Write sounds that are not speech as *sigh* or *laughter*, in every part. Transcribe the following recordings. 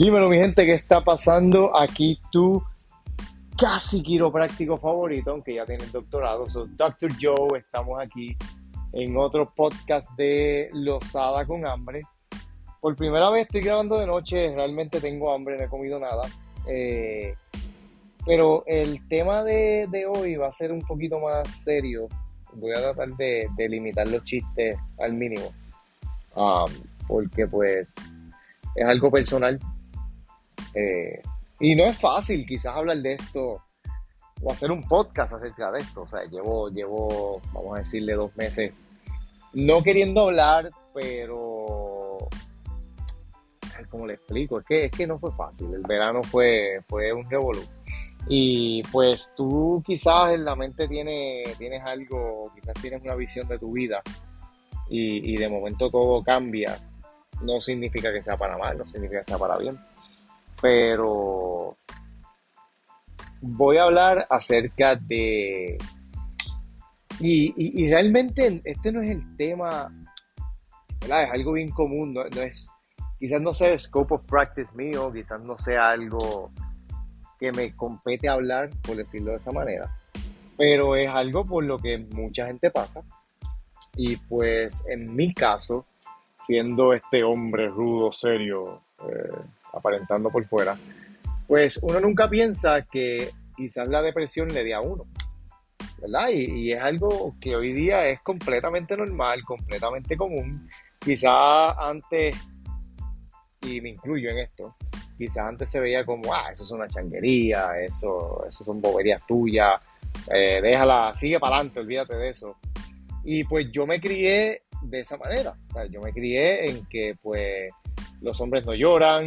Dímelo, mi gente, ¿qué está pasando? Aquí tú, casi quiropráctico favorito, aunque ya tiene el doctorado. Soy Dr. Joe, estamos aquí en otro podcast de Losada con Hambre. Por primera vez estoy grabando de noche, realmente tengo hambre, no he comido nada. Eh, pero el tema de, hoy va a ser un poquito más serio. Voy a tratar de, limitar los chistes al mínimo. Um, porque pues es algo personal. Eh, y no es fácil quizás hablar de esto o hacer un podcast acerca de esto. O sea, llevo, llevo, vamos a decirle, dos meses no queriendo hablar, pero como le explico, es que, es que no fue fácil. El verano fue, fue un revolú. Y pues tú quizás en la mente tienes, tienes algo, quizás tienes una visión de tu vida y, y de momento todo cambia no significa que sea para mal, no significa que sea para bien. Pero voy a hablar acerca de... Y, realmente este no es el tema. Es algo bien común, no, es, quizás no sea el scope of practice mío, quizás no sea algo que me compete hablar, por decirlo de esa manera, pero es algo por lo que mucha gente pasa. Y pues en mi caso, siendo este hombre rudo, serio, eh, aparentando por fuera, pues uno nunca piensa que quizás la depresión le dé a uno, ¿verdad? Y, es algo que hoy día es completamente normal, completamente común. Quizás antes, y me incluyo en esto, quizás antes se veía como, ah, eso es una changuería, eso, eso son boberías tuyas, eh, déjala, sigue para adelante, olvídate de eso. Y pues yo me crié de esa manera. yo me crié en que pues los hombres no lloran,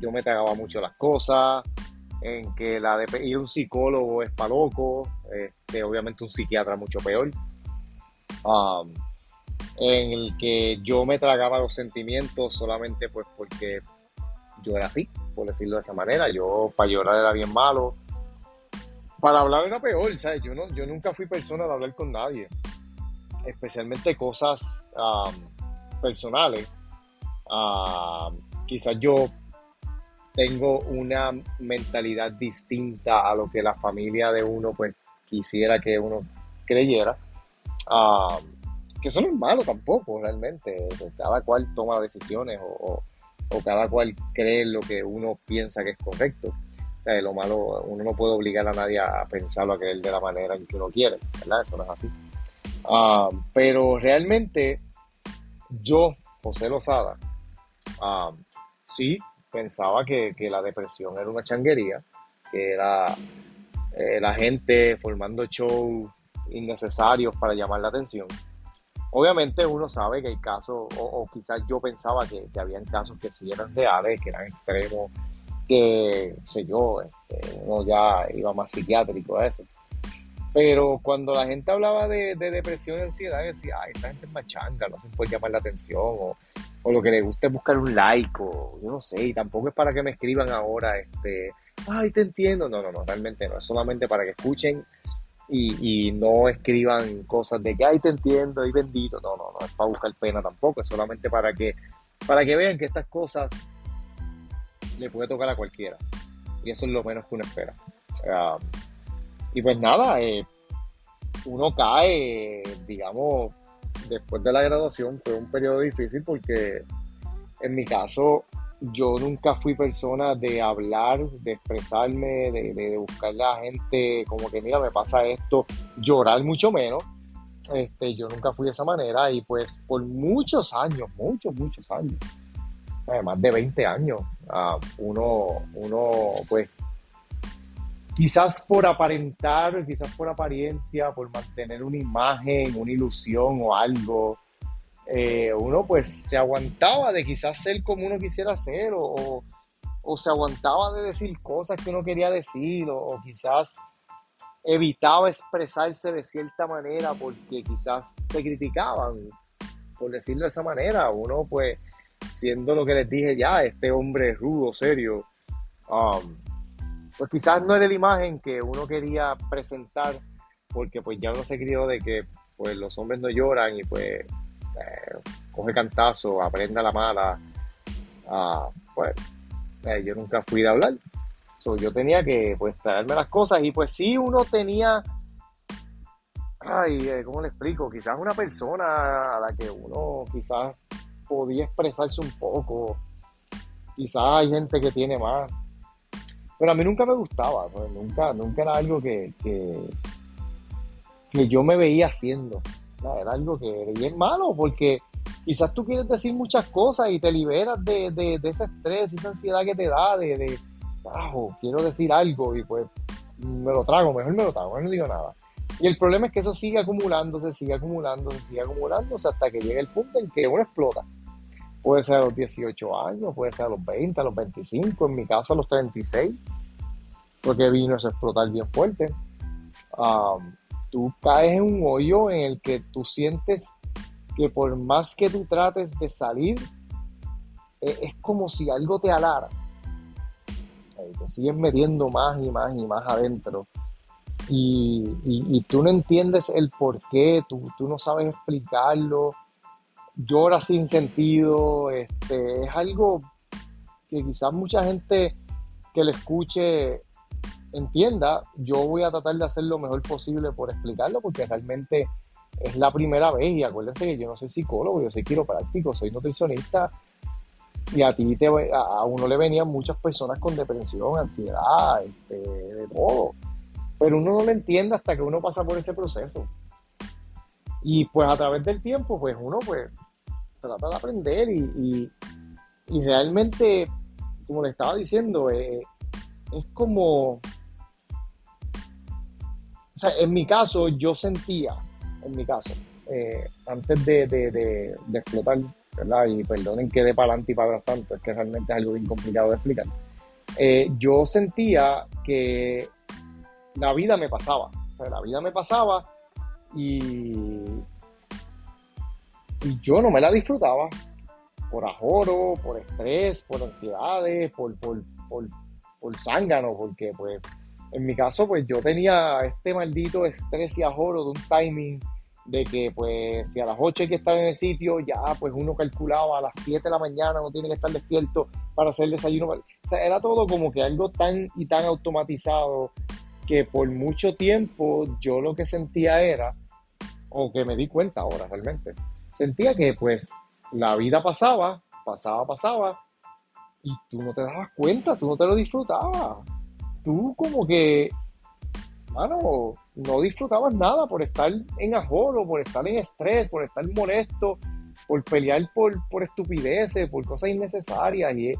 yo me tragaba mucho las cosas, en que la de ir un psicólogo es para loco, este, obviamente un psiquiatra mucho peor, en el que yo me tragaba los sentimientos solamente pues porque yo era así, por decirlo de esa manera, yo para llorar era bien malo, para hablar era peor, ¿sabes? Yo, no, yo nunca fui persona de hablar con nadie. Especialmente cosas personales, quizás yo tengo una mentalidad distinta a lo que la familia de uno pues quisiera que uno creyera. que eso no es malo tampoco, realmente. Cada cual toma decisiones o, cada cual cree lo que uno piensa que es correcto. lo malo, uno no puede obligar a nadie a pensarlo a creer de la manera en que uno quiere, ¿verdad? Eso no es así. Ah, pero realmente yo, José Lozada, sí pensaba que, la depresión era una changuería, que era eh, la gente formando shows innecesarios para llamar la atención. Obviamente uno sabe que hay casos, o, quizás yo pensaba que, que habían casos que sí eran reales, que eran extremos, que, sé yo, este, uno ya iba más psiquiátrico a eso. Pero cuando la gente hablaba de, depresión y ansiedad, decía, ay, esta gente es machanga, no hacen por llamar la atención, o, lo que le gusta es buscar un like, o yo no sé, y tampoco es para que me escriban ahora, este, ay, te entiendo. No, no, no, realmente no, es solamente para que escuchen y, no escriban cosas de que, ay, te entiendo, y bendito. No, no, no, es para buscar pena tampoco, es solamente para que, para que vean que estas cosas le puede tocar a cualquiera. Y eso es lo menos que uno espera. sea, y pues nada, eh, uno cae, digamos, después de la graduación fue un periodo difícil porque en mi caso yo nunca fui persona de hablar, de expresarme, de, de, buscarle a la gente como que mira, me pasa esto, llorar mucho menos. Este, yo nunca fui de esa manera y pues por muchos años, muchos, muchos años, más de 20 años, ah, uno, uno pues quizás por aparentar, quizás por apariencia, por mantener una imagen, una ilusión o algo, eh, uno pues se aguantaba de quizás ser como uno quisiera ser o, se aguantaba de decir cosas que uno quería decir o, quizás evitaba expresarse de cierta manera porque quizás te criticaban, por decirlo de esa manera. Uno pues siendo lo que les dije ya, este hombre rudo, serio, um, pues quizás no era la imagen que uno quería presentar, porque pues ya uno se crió de que pues los hombres no lloran y pues eh, coge cantazo, aprenda la mala, ah, pues eh, yo nunca fui de hablar. yo tenía que pues traerme las cosas y pues sí uno tenía, ay, eh, ¿cómo le explico? Quizás una persona a la que uno quizás podía expresarse un poco. Quizás hay gente que tiene más. Pero a mí nunca me gustaba, pues, nunca, nunca era algo que, que, yo me veía haciendo. Era algo que era bien malo porque quizás tú quieres decir muchas cosas y te liberas de, de, ese estrés, esa ansiedad que te da, de, de quiero decir algo y pues me lo trago, mejor me lo trago, mejor no digo nada. Y el problema es que eso sigue acumulándose, sigue acumulándose, sigue acumulándose hasta que llega el punto en que uno explota. Puede ser a los 18 años, puede ser a los 20, a los 25, en mi caso a los 36, porque vino a explotar bien fuerte. tú caes en un hoyo en el que tú sientes que por más que tú trates de salir, e, es, como si algo te alara. Te sigues metiendo más y más y más adentro. Y, tú no entiendes el por qué, tú, tú no sabes explicarlo llora sin sentido, este, es algo que quizás mucha gente que le escuche entienda, yo voy a tratar de hacer lo mejor posible por explicarlo, porque realmente es la primera vez y acuérdense que yo no soy psicólogo, yo soy quiropráctico, soy nutricionista y a ti te, a uno le venían muchas personas con depresión, ansiedad, este, de todo, pero uno no lo entiende hasta que uno pasa por ese proceso. Y pues a través del tiempo, pues uno pues trata de aprender y, realmente, como le estaba diciendo, eh, es como, o sea, en mi caso yo sentía, en mi caso, eh, antes de, explotar, ¿verdad? Y perdonen que de para adelante y para atrás tanto, es que realmente es algo bien complicado de explicar. Eh, yo sentía que la vida me pasaba, o sea, la vida me pasaba y y yo no me la disfrutaba por ajoro, por estrés, por ansiedades, por, por, por, por zángano, porque pues en mi caso pues yo tenía este maldito estrés y ajoro de un timing de que pues si a las 8 hay que estar en el sitio, ya pues uno calculaba a las 7 de la mañana no tiene que estar despierto para hacer el desayuno. era todo como que algo tan y tan automatizado que por mucho tiempo yo lo que sentía era, o que me di cuenta ahora realmente, sentía que pues la vida pasaba, pasaba, pasaba, y tú no te dabas cuenta, tú no te lo disfrutabas. Tú como que, mano, no disfrutabas nada por estar en ajoro, por estar en estrés, por estar molesto, por pelear por, por estupideces, por cosas innecesarias. Y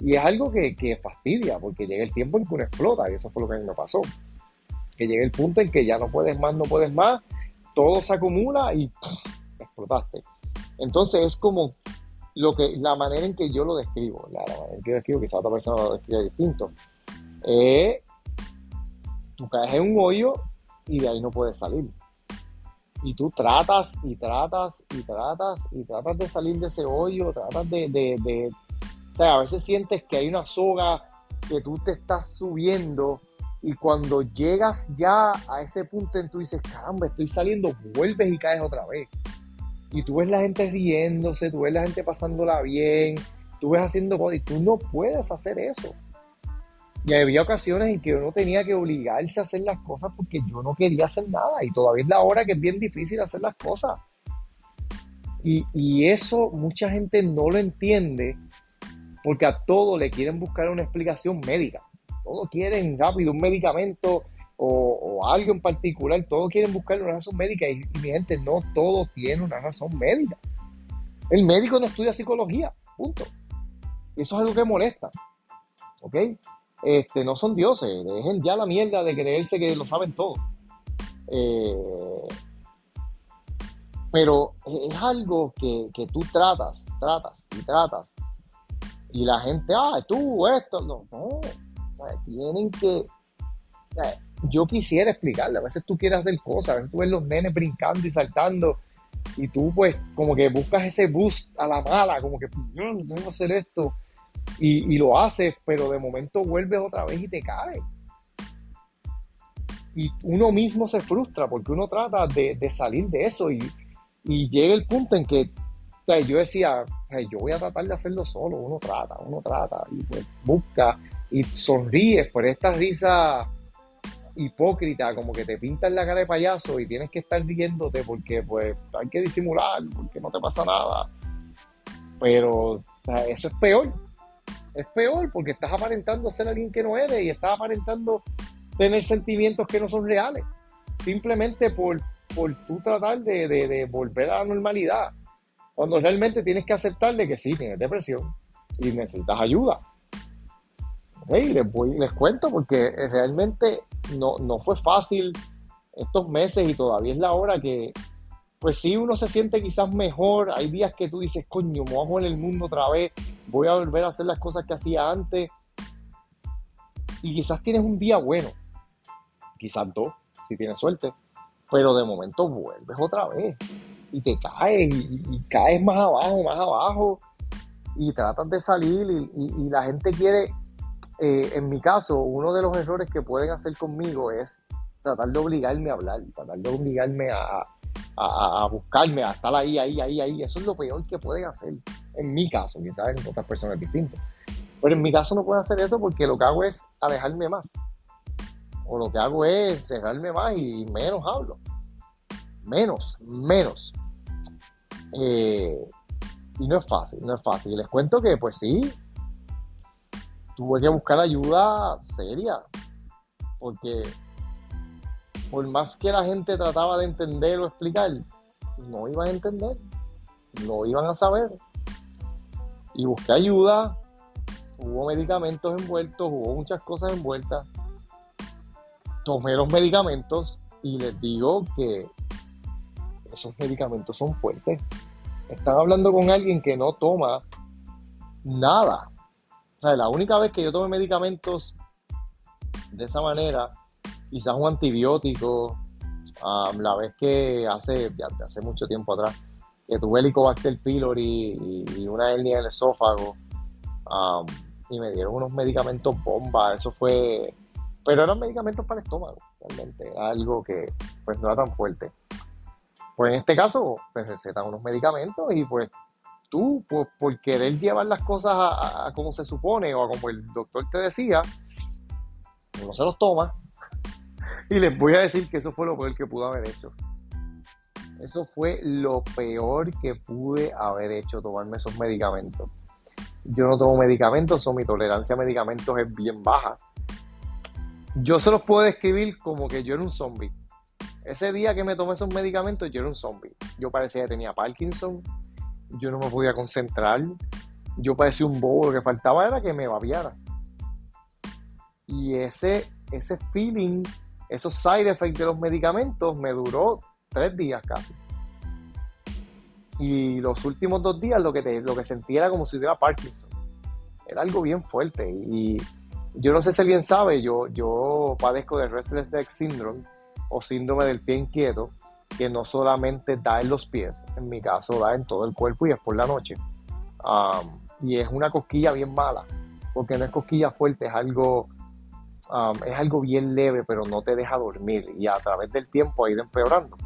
y es algo que, que, fastidia, porque llega el tiempo en que uno explota, y eso fue lo que a mí me pasó. Que llega el punto en que ya no puedes más, no puedes más, todo se acumula y explotaste. Entonces es como lo que, la manera en que yo lo describo, la, manera en que yo describo, quizá otra persona lo describe distinto. Tú caes en un hoyo y de ahí no puedes salir. Y tú tratas y tratas y tratas y tratas de salir de ese hoyo, tratas de o sea, a veces sientes que hay una soga que tú te estás subiendo y cuando llegas ya a ese punto en tú dices, caramba, estoy saliendo, vuelves y caes otra vez y tú ves la gente riéndose, tú ves la gente pasándola bien, tú ves haciendo cosas y tú no puedes hacer eso. Y había ocasiones en que uno tenía que obligarse a hacer las cosas porque yo no quería hacer nada y todavía es la hora que es bien difícil hacer las cosas. Y, y eso mucha gente no lo entiende porque a todo le quieren buscar una explicación médica. Todos quieren rápido un medicamento o, algo en particular, todos quieren buscar una razón médica y, mi gente, no todo tiene una razón médica. El médico no estudia psicología, punto. Y eso es algo que molesta. ¿Ok? Este, no son dioses, dejen ya la mierda de creerse que lo saben todo. Eh, pero es algo que, que, tú tratas, tratas y tratas. Y la gente, ah, tú, esto, no, no. Tienen que yo quisiera explicarle, a veces tú quieres hacer cosas, a veces tú ves los nenes brincando y saltando y tú pues como que buscas ese boost a la mala, como que no, tengo que hacer esto y, lo haces, pero de momento vuelves otra vez y te caes. Y uno mismo se frustra porque uno trata de, salir de eso y, llega el punto en que sea, yo decía, yo voy a tratar de hacerlo solo, uno trata, uno trata, y pues busca y sonríes por esta risa hipócrita, como que te pintas la cara de payaso y tienes que estar riéndote porque pues hay que disimular, porque no te pasa nada. Pero eso es peor. Es peor porque estás aparentando ser alguien que no eres y estás aparentando tener sentimientos que no son reales. Simplemente por, por tú tratar de, de, volver a la normalidad. Cuando realmente tienes que aceptarle que sí, tienes depresión y necesitas ayuda. Voy, les cuento porque realmente no, no fue fácil estos meses y todavía es la hora que, pues sí, uno se siente quizás mejor. Hay días que tú dices, coño, me voy a el mundo otra vez, voy a volver a hacer las cosas que hacía antes. Y quizás tienes un día bueno, quizás dos, si tienes suerte, pero de momento vuelves otra vez y te caes y, caes más abajo, más abajo y tratas de salir y la gente quiere eh, en mi caso, uno de los errores que pueden hacer conmigo es tratar de obligarme a hablar, tratar de obligarme a, a, buscarme, a estar ahí, ahí, ahí, ahí. Eso es lo peor que pueden hacer. En mi caso, quizás en otras personas distintas. Pero en mi caso no puedo hacer eso porque lo que hago es alejarme más. O lo que hago es cerrarme más y menos hablo. Menos, menos. Eh, y no es fácil, no es fácil. Les cuento que, pues sí, tuve que buscar ayuda seria, porque por más que la gente trataba de entender o explicar, no iban a entender, no iban a saber. Y busqué ayuda, hubo medicamentos envueltos, hubo muchas cosas envueltas. Tomé los medicamentos y les digo que esos medicamentos son fuertes. Están hablando con alguien que no toma nada la única vez que yo tomé medicamentos de esa manera, quizás un antibiótico, la vez que hace, hace mucho tiempo atrás, que tuve Helicobacter pylori y, una hernia en el esófago, y me dieron unos medicamentos bomba, eso fue, pero eran medicamentos para el estómago, realmente, algo que pues no era tan fuerte. Pues en este caso, pues recetan unos medicamentos y pues tú, por, querer llevar las cosas a, como se supone o a como el doctor te decía, uno se los toma. *laughs* Y les voy a decir que eso fue lo peor que pudo haber hecho. Eso fue lo peor que pude haber hecho, tomarme esos medicamentos. Yo no tomo medicamentos, o mi tolerancia a medicamentos es bien baja. Yo se los puedo describir como que yo era un zombie. Ese día que me tomé esos medicamentos, yo era un zombie. Yo parecía que tenía Parkinson, yo no me podía concentrar, yo parecía un bobo, lo que faltaba era que me babiara. Y ese, ese feeling, esos side effects de los medicamentos me duró tres días casi. Y los últimos dos días lo que, te, lo que sentía era como si tuviera Parkinson. Era algo bien fuerte. Y yo no sé si alguien sabe, yo, yo padezco de Restless Leg Syndrome o síndrome del pie inquieto que no solamente da en los pies, en mi caso da en todo el cuerpo y es por la noche. y es una cosquilla bien mala, porque no es cosquilla fuerte, es algo, es algo bien leve, pero no te deja dormir y a través del tiempo ha ido empeorando.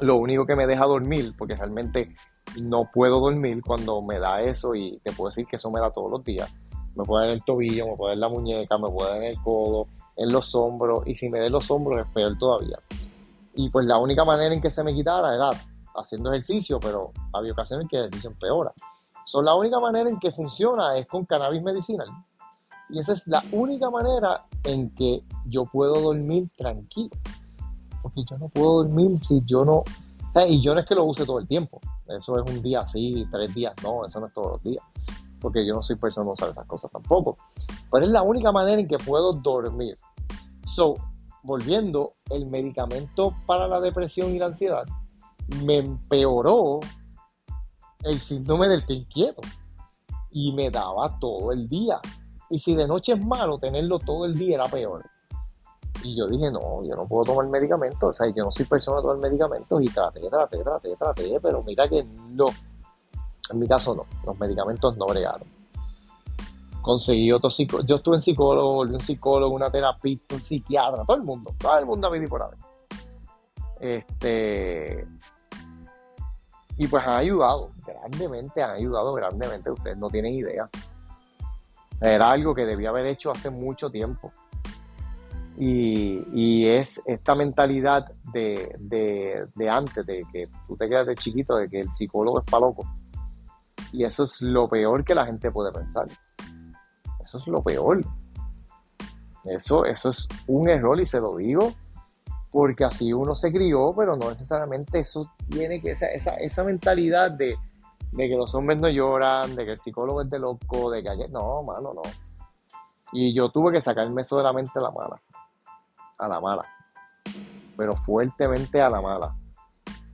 Lo único que me deja dormir, porque realmente no puedo dormir cuando me da eso y te puedo decir que eso me da todos los días. Me puede dar el tobillo, me puede dar la muñeca, me puede dar en el codo, en los hombros y si me da en los hombros es peor todavía. Y pues la única manera en que se me quitara era haciendo ejercicio, pero había ocasiones que el ejercicio empeora. So, la única manera en que funciona es con cannabis medicinal. Y esa es la única manera en que yo puedo dormir tranquilo. Porque yo no puedo dormir si yo no... Y yo no es que lo use todo el tiempo. Eso es un día así, tres días. No, eso no es todos los días. Porque yo no soy persona de usar esas cosas tampoco. Pero es la única manera en que puedo dormir. So, volviendo, el medicamento para la depresión y la ansiedad me empeoró el síndrome del pie inquieto y me daba todo el día. Y si de noche es malo, tenerlo todo el día era peor. Y yo dije, no, yo no puedo tomar medicamentos, o sea, yo no soy persona de tomar medicamentos y traté, traté, traté, traté, pero mira que no. En mi caso no, los medicamentos no bregaron conseguí otro psicólogo. Yo estuve en psicólogo, volví un psicólogo, una terapista, un psiquiatra, todo el mundo, todo el mundo a mí por ahí. Este. Y pues han ayudado, grandemente, han ayudado grandemente, ustedes no tienen idea. Era algo que debía haber hecho hace mucho tiempo. Y, es esta mentalidad de, de, antes, de que tú te quedas de chiquito, de que el psicólogo es para loco. Y eso es lo peor que la gente puede pensar. Eso es lo peor. Eso, eso es un error y se lo digo porque así uno se crió, pero no necesariamente eso tiene que, esa, esa, esa mentalidad de, de, que los hombres no lloran, de que el psicólogo es de loco, de que no, mano, no. Y yo tuve que sacarme eso de la mente a la mala, a la mala, pero fuertemente a la mala,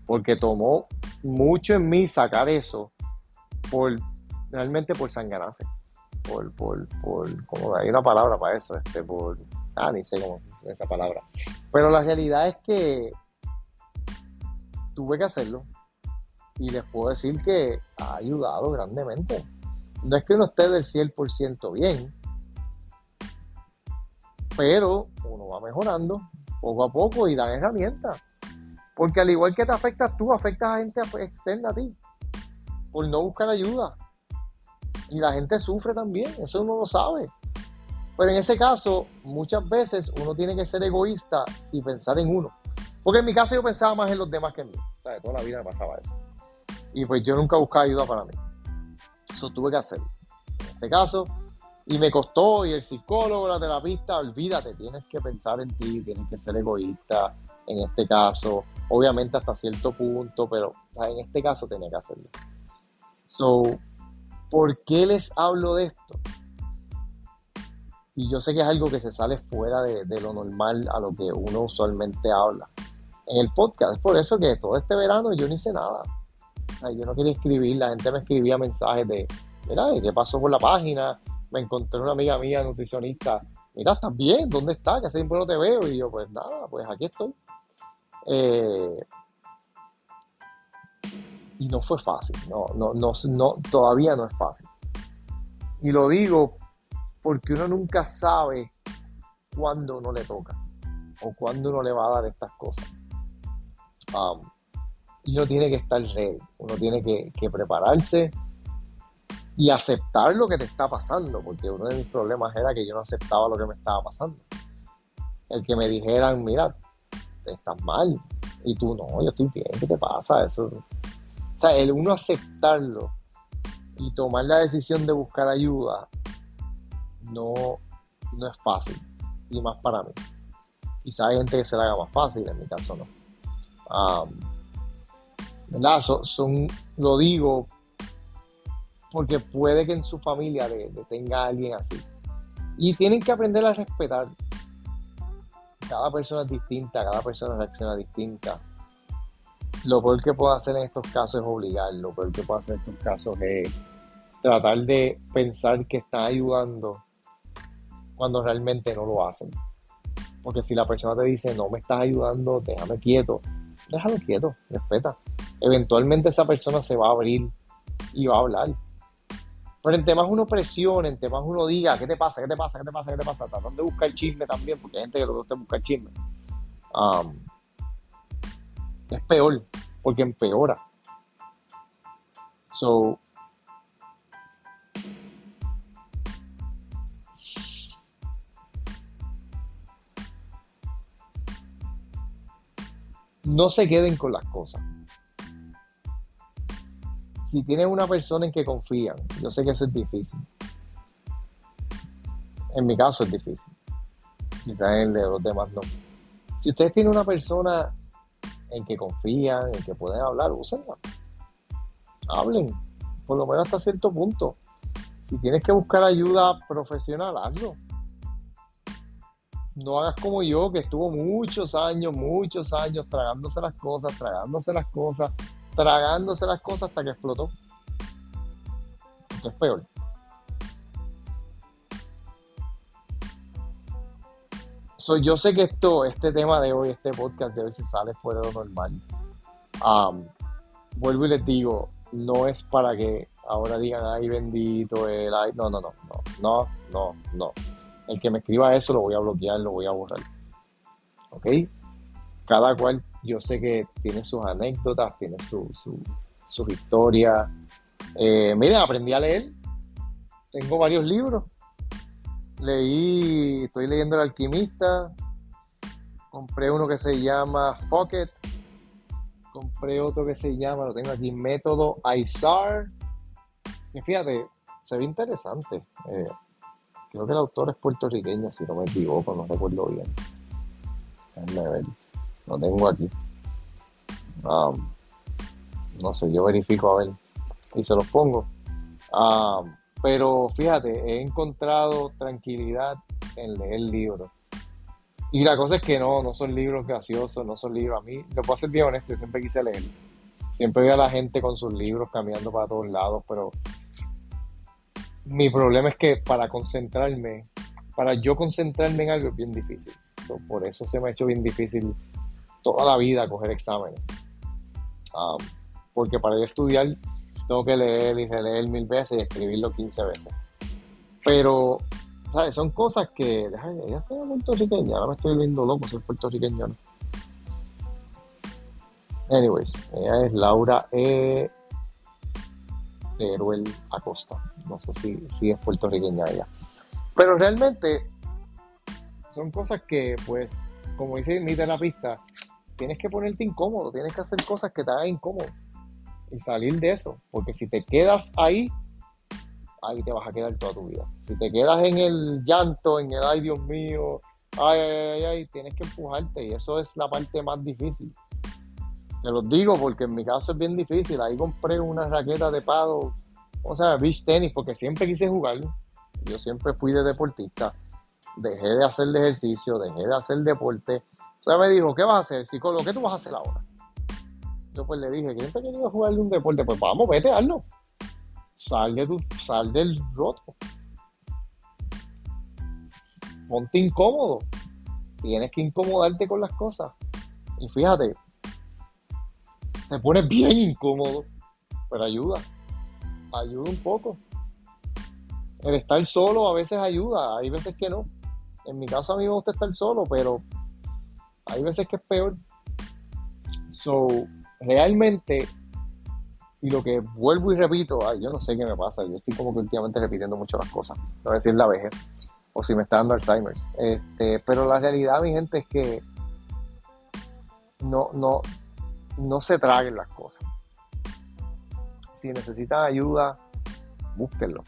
porque tomó mucho en mí sacar eso por, realmente por sangrarse, por, por, por, como hay una palabra para eso, este, por, ah, ni sé cómo, esa palabra. Pero la realidad es que tuve que hacerlo y les puedo decir que ha ayudado grandemente. No es que uno esté del 100% bien, pero uno va mejorando poco a poco y dan herramientas. Porque al igual que te afectas tú, afectas a gente externa a ti por no buscar ayuda. Y la gente sufre también, eso uno lo sabe. Pero en ese caso, muchas veces uno tiene que ser egoísta y pensar en uno. Porque en mi caso yo pensaba más en los demás que en mí. O sea, toda la vida me pasaba eso. Y pues yo nunca buscaba ayuda para mí. Eso tuve que hacerlo. En este caso, y me costó, y el psicólogo, la terapista, olvídate, tienes que pensar en ti, tienes que ser egoísta en este caso. Obviamente hasta cierto punto, pero en este caso tenía que hacerlo. So, ¿por qué les hablo de esto? Y yo sé que es algo que se sale fuera de, lo normal a lo que uno usualmente habla. En el podcast, por eso que todo este verano yo no hice nada. yo no quería escribir, la gente me escribía mensajes de, mira, ¿qué pasó por la página? Me encontré una amiga mía, nutricionista, mira, ¿estás bien? ¿Dónde estás? Que hace tiempo no te veo. Y yo, pues nada, pues aquí estoy. Eh, y no fue fácil, no, no, no, no, todavía no es fácil. Y lo digo porque uno nunca sabe cuándo uno le toca o cuándo uno le va a dar estas cosas. Um, y uno tiene que estar ready, uno tiene que, prepararse y aceptar lo que te está pasando, porque uno de mis problemas era que yo no aceptaba lo que me estaba pasando. El que me dijeran, mira, estás mal, y tú no, yo estoy bien, ¿qué te pasa? Eso. O sea, el uno aceptarlo y tomar la decisión de buscar ayuda no, no es fácil, y más para mí. Quizá hay gente que se la haga más fácil, en mi caso no. ¿Verdad? son, lo digo porque puede que en su familia de, tenga alguien así. Y tienen que aprender a respetar. Cada persona es distinta, cada persona reacciona distinta. Lo peor que puedo hacer en estos casos es obligar, lo peor que puedo hacer en estos casos es tratar de pensar que está ayudando cuando realmente no lo hacen. Porque si la persona te dice, no me estás ayudando, déjame quieto, déjalo quieto, respeta. Eventualmente esa persona se va a abrir y va a hablar. Pero en temas uno presione, en temas uno diga, ¿qué te pasa? ¿Qué te pasa? ¿Qué te pasa? ¿Qué te pasa? Tratando de buscar chisme también, porque hay gente que lo que buscar chisme. Um, es peor, porque empeora. So, no se queden con las cosas. Si tienen una persona en que confían, yo sé que eso es difícil. En mi caso es difícil. Quizás en los demás no. Si ustedes tienen una persona en que confían, en que pueden hablar, úsenla. Hablen, por lo menos hasta cierto punto. Si tienes que buscar ayuda profesional, hazlo no hagas como yo, que estuvo muchos años, muchos años tragándose las cosas, tragándose las cosas, tragándose las cosas hasta que explotó. Es peor. Yo sé que esto, este tema de hoy, este podcast de hoy se sale fuera de lo normal. vuelvo y les digo, no es para que ahora digan, ay bendito, el, ay, no, no, no, no, no, no, no el que me escriba eso lo voy a bloquear, lo voy a borrar. ¿Ok? Cada cual, yo sé que tiene sus anécdotas, tiene su, sus historias. Eh, miren, aprendí a leer. Tengo varios libros. Leí, estoy leyendo El Alquimista. Compré uno que se llama Pocket. Compré otro que se llama, lo tengo aquí, Método ISAR. Y fíjate, se ve interesante. Eh, creo que el autor es puertorriqueño, si no me equivoco, no recuerdo bien. Déjame ver. Lo tengo aquí. Um, no sé, yo verifico a ver y se los pongo. Um, pero fíjate, he encontrado tranquilidad en leer libros. Y la cosa es que no, no son libros graciosos, no son libros. A mí, lo puedo ser bien honesto, siempre quise leer. Siempre veo a la gente con sus libros caminando para todos lados, pero mi problema es que para concentrarme, para yo concentrarme en algo es bien difícil. por eso se me ha hecho bien difícil toda la vida coger exámenes. Um, porque para yo estudiar tengo que leer y releer mil veces y escribirlo 15 veces. Pero, ¿sabes? Son cosas que, déjame, ella sea puertorriqueña, ahora me estoy viendo loco ser puertorriqueño. Anyways, ella es Laura E. Teruel Acosta. No sé si, si es puertorriqueña ella. Pero realmente son cosas que, pues, como dice mi terapista, tienes que ponerte incómodo, tienes que hacer cosas que te hagan incómodo y salir de eso. Porque si te quedas ahí, ahí te vas a quedar toda tu vida. Si te quedas en el llanto, en el ay Dios mío, ay, ay, ay, tienes que empujarte y eso es la parte más difícil. Te lo digo porque en mi caso es bien difícil. Ahí compré una raqueta de pado, o sea, beach tenis, porque siempre quise jugar. Yo siempre fui de deportista. Dejé de hacer de ejercicio, dejé de hacer deporte. O sea, me dijo, ¿qué vas a hacer? Psicólogo, ¿qué tú vas a hacer ahora? Yo pues le dije, ¿quién te quería jugar un deporte? Pues vamos, vete, hazlo. Sal, de tu, sal del roto. Ponte incómodo. Tienes que incomodarte con las cosas. Y fíjate, te pones bien incómodo, pero ayuda. Ayuda un poco. El estar solo a veces ayuda, hay veces que no. En mi caso a mí me gusta estar solo, pero hay veces que es peor. So, realmente, y lo que vuelvo y repito, ay, yo no sé qué me pasa, yo estoy como que últimamente repitiendo mucho las cosas, no decir la vejez, o si me está dando Alzheimer's. Este, pero la realidad, mi gente, es que no, no, no se traguen las cosas. Si necesitan ayuda, búsquenlo.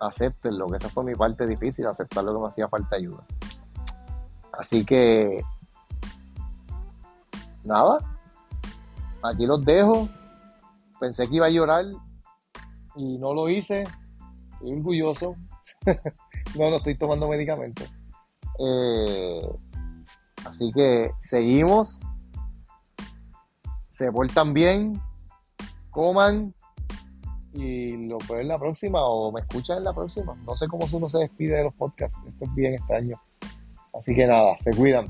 Acéptenlo, que esa fue mi parte difícil, aceptar lo que me hacía falta ayuda. Así que, nada, aquí los dejo. Pensé que iba a llorar y no lo hice. Estoy orgulloso. *laughs* no, no estoy tomando medicamentos. Eh, así que seguimos se portan bien, coman y lo pueden en la próxima o me escuchan en la próxima. No sé cómo uno se despide de los podcasts. Esto es bien extraño. Así que nada, se cuidan.